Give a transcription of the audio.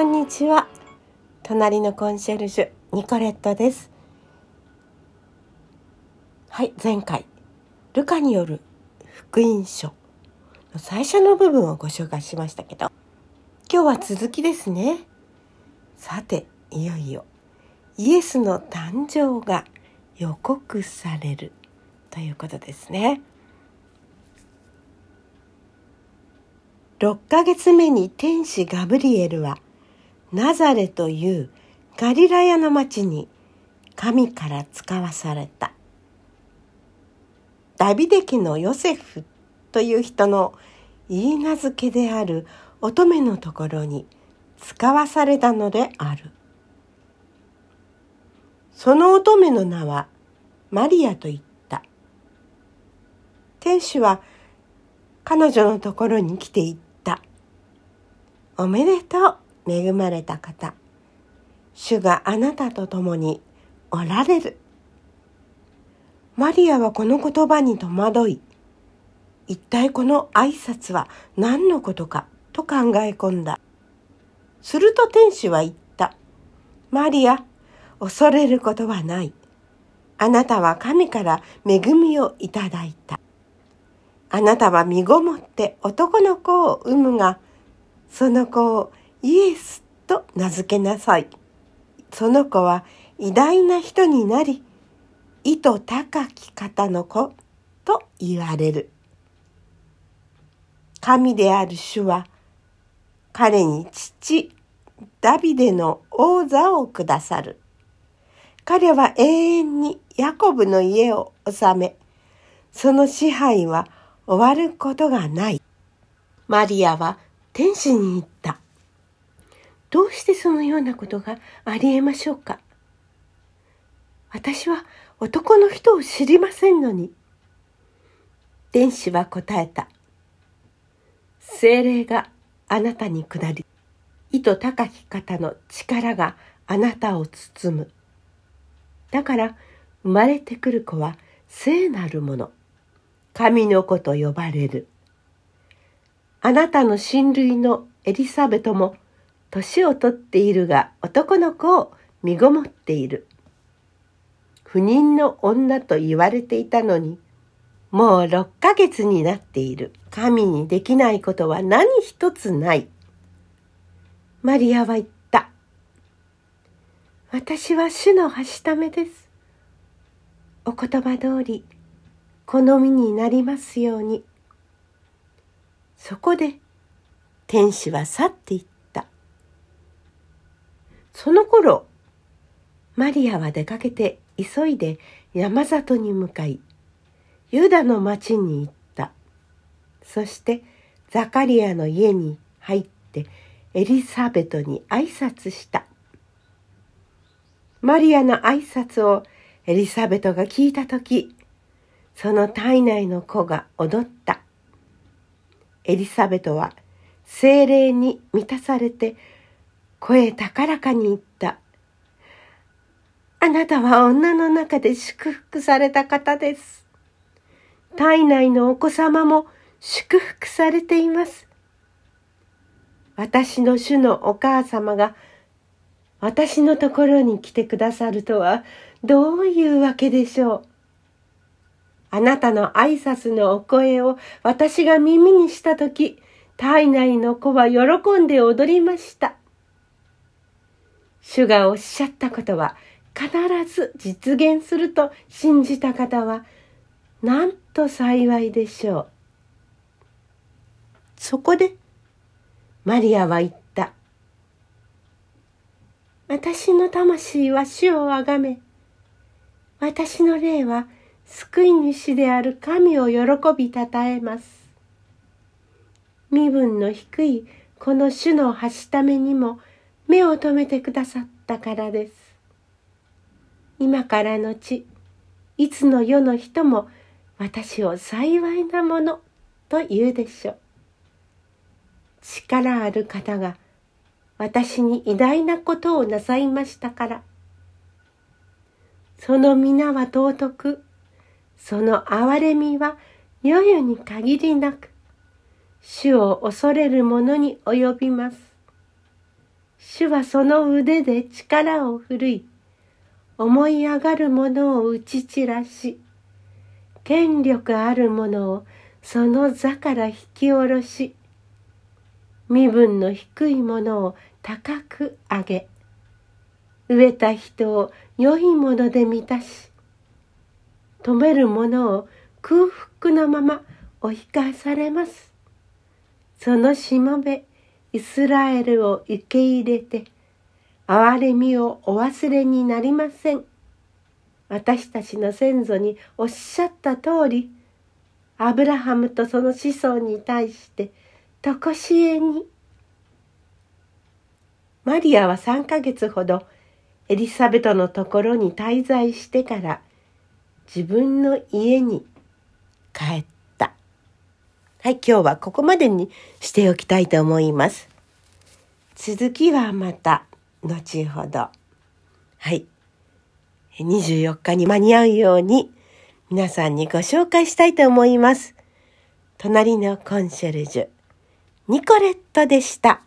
こんにちは。隣のコンシェルジュニコレットです。はい前回ルカによる福音書の最初の部分をご紹介しましたけど今日は続きですね。さていよいよイエスの誕生が予告されるということですね。6ヶ月目に天使ガブリエルはナザレというガリラヤの町に神から使わされた。ダビデ家のヨセフという人の言い名付けである乙女のところに使わされたのである。その乙女の名はマリアと言った。天使は彼女のところに来ていった。おめでとう、恵まれた方。主があなたと共におられる。マリアはこの言葉に戸惑い、一体この挨拶は何のことかと考え込んだ。すると天使は言った。マリア、恐れることはない。あなたは神から恵みをいただいた。あなたは身ごもって男の子を産むが、その子をイエスと名付けなさい。その子は偉大な人になり、意図高き方の子と言われる。神である主は、彼に父、ダビデの王座をくださる。彼は永遠にヤコブの家を治め、その支配は終わることがない。マリアは天使に言った。どうしてそのようなことがありえましょうか？私は男の人を知りませんのに。天使は答えた。精霊があなたに下り、意図高き方の力があなたを包む。だから生まれてくる子は聖なるもの、神の子と呼ばれる。あなたの親類のエリサベトも年をとっているが男の子を身ごもっている。不妊の女と言われていたのに、もう6ヶ月になっている。神にできないことは何一つない。マリアは言った。私は主のはしためです。お言葉通り、好みになりますように。そこで天使は去っていった。その頃、マリアは出かけて急いで山里に向かい、ユダの町に行った。そしてザカリアの家に入ってエリザベトに挨拶した。マリアの挨拶をエリザベトが聞いたとき、その体内の子が踊った。エリザベトは精霊に満たされて声高らかに言った。あなたは女の中で祝福された方です。体内のお子様も祝福されています。私の主のお母様が私のところに来てくださるとはどういうわけでしょう。あなたの挨拶のお声を私が耳にしたとき、体内の子は喜んで踊りました。主がおっしゃったことは必ず実現すると信じた方は、なんと幸いでしょう。そこで、マリアは言った。私の魂は主をあがめ、私の霊は救い主である神を喜びたたえます。身分の低いこの主のはしためにも目を留めてくださったからです。今からのち、いつの世の人も私を幸いなものと言うでしょう。力ある方が私に偉大なことをなさいましたから。その皆は尊く、その憐れみは世々に限りなく、主を恐れる者に及びます。主はその腕で力を振るい、思い上がる者を打ち散らし、権力ある者をその座から引き下ろし、身分の低い者を高く上げ、飢えた人を良いもので満たし、止める者を空腹のまま追い返されます。そのしもべ、イスラエルを受け入れて、憐れみをお忘れになりません。私たちの先祖におっしゃった通り、アブラハムとその子孫に対して、とこしえに。マリアは3ヶ月ほどエリザベトのところに滞在してから自分の家に帰った。はい、今日はここまでにしておきたいと思います。続きはまた後ほど。はい。24日に間に合うように皆さんにご紹介したいと思います。隣のコンシェルジュ、ニコレットでした。